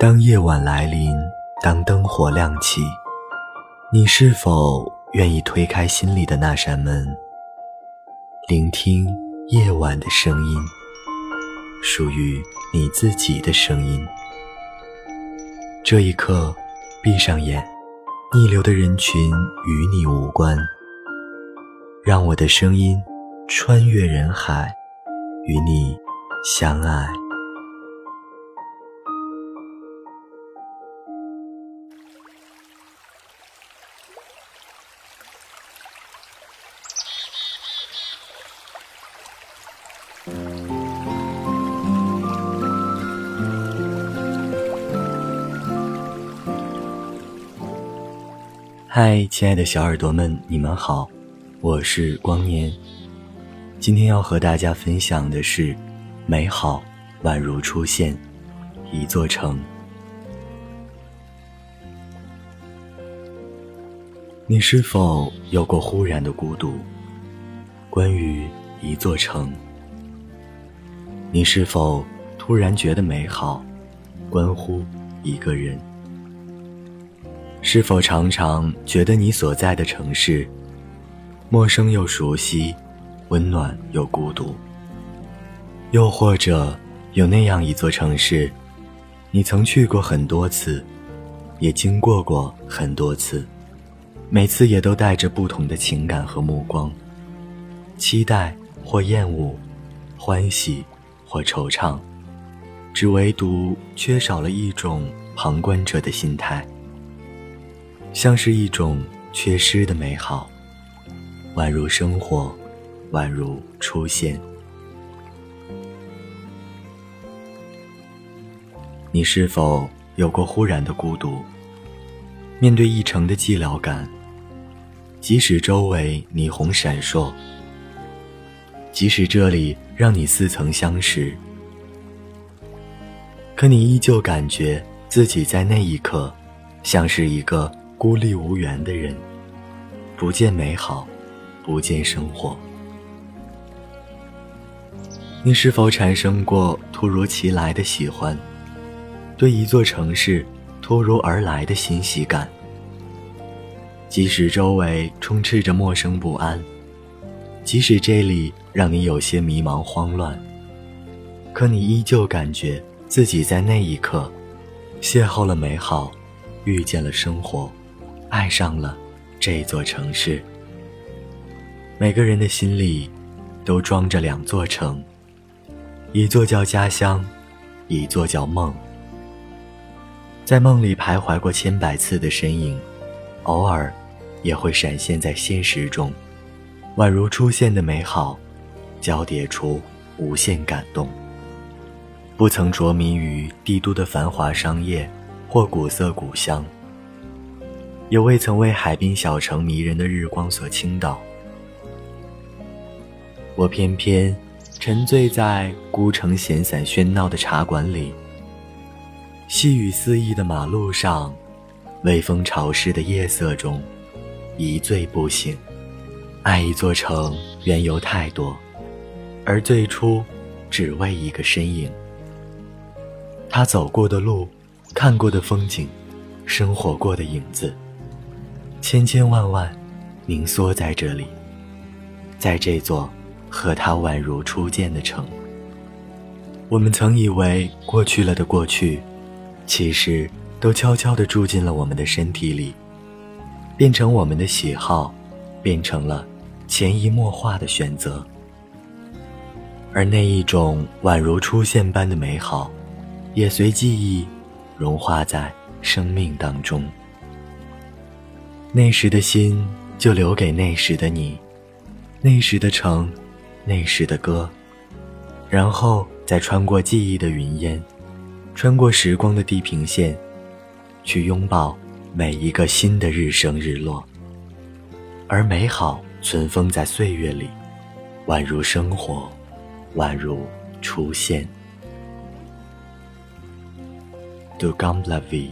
当夜晚来临，当灯火亮起，你是否愿意推开心里的那扇门，聆听夜晚的声音，属于你自己的声音？这一刻，闭上眼，逆流的人群与你无关，让我的声音穿越人海，与你相爱。嗨，亲爱的小耳朵们，你们好，我是光年。今天要和大家分享的是：美好宛如出现一座城。你是否有过忽然的孤独？关于一座城，你是否突然觉得美好？关乎一个人。是否常常觉得你所在的城市，陌生又熟悉，温暖又孤独？又或者有那样一座城市，你曾去过很多次，也经过过很多次，每次也都带着不同的情感和目光，期待或厌恶，欢喜或惆怅，只唯独缺少了一种旁观者的心态。像是一种缺失的美好，宛如生活，宛如出现。你是否有过忽然的孤独？面对一城的寂寥感，即使周围霓虹闪烁，即使这里让你似曾相识，可你依旧感觉自己在那一刻，像是一个。孤立无援的人，不见美好，不见生活。你是否产生过突如其来的喜欢？对一座城市突如而来的欣喜感？即使周围充斥着陌生不安，即使这里让你有些迷茫慌乱，可你依旧感觉自己在那一刻，邂逅了美好，遇见了生活。爱上了这座城市。每个人的心里都装着两座城，一座叫家乡，一座叫梦。在梦里徘徊过千百次的身影，偶尔也会闪现在现实中，宛如出现的美好，交叠出无限感动。不曾着迷于帝都的繁华商业或古色古香。也未曾为海滨小城迷人的日光所倾倒，我偏偏沉醉在孤城闲散喧闹的茶馆里，细雨肆意的马路上，微风潮湿的夜色中，一醉不醒。爱一座城，缘由太多，而最初，只为一个身影。他走过的路，看过的风景，生活过的影子。千千万万，凝缩在这里，在这座和他宛如初见的城。我们曾以为过去了的过去，其实都悄悄地住进了我们的身体里，变成我们的喜好，变成了潜移默化的选择。而那一种宛如出现般的美好，也随记忆融化在生命当中。那时的心就留给那时的你，那时的城，那时的歌，然后再穿过记忆的云烟，穿过时光的地平线，去拥抱每一个新的日升日落。而美好存封在岁月里，宛如生活，宛如出现。Do come la vie。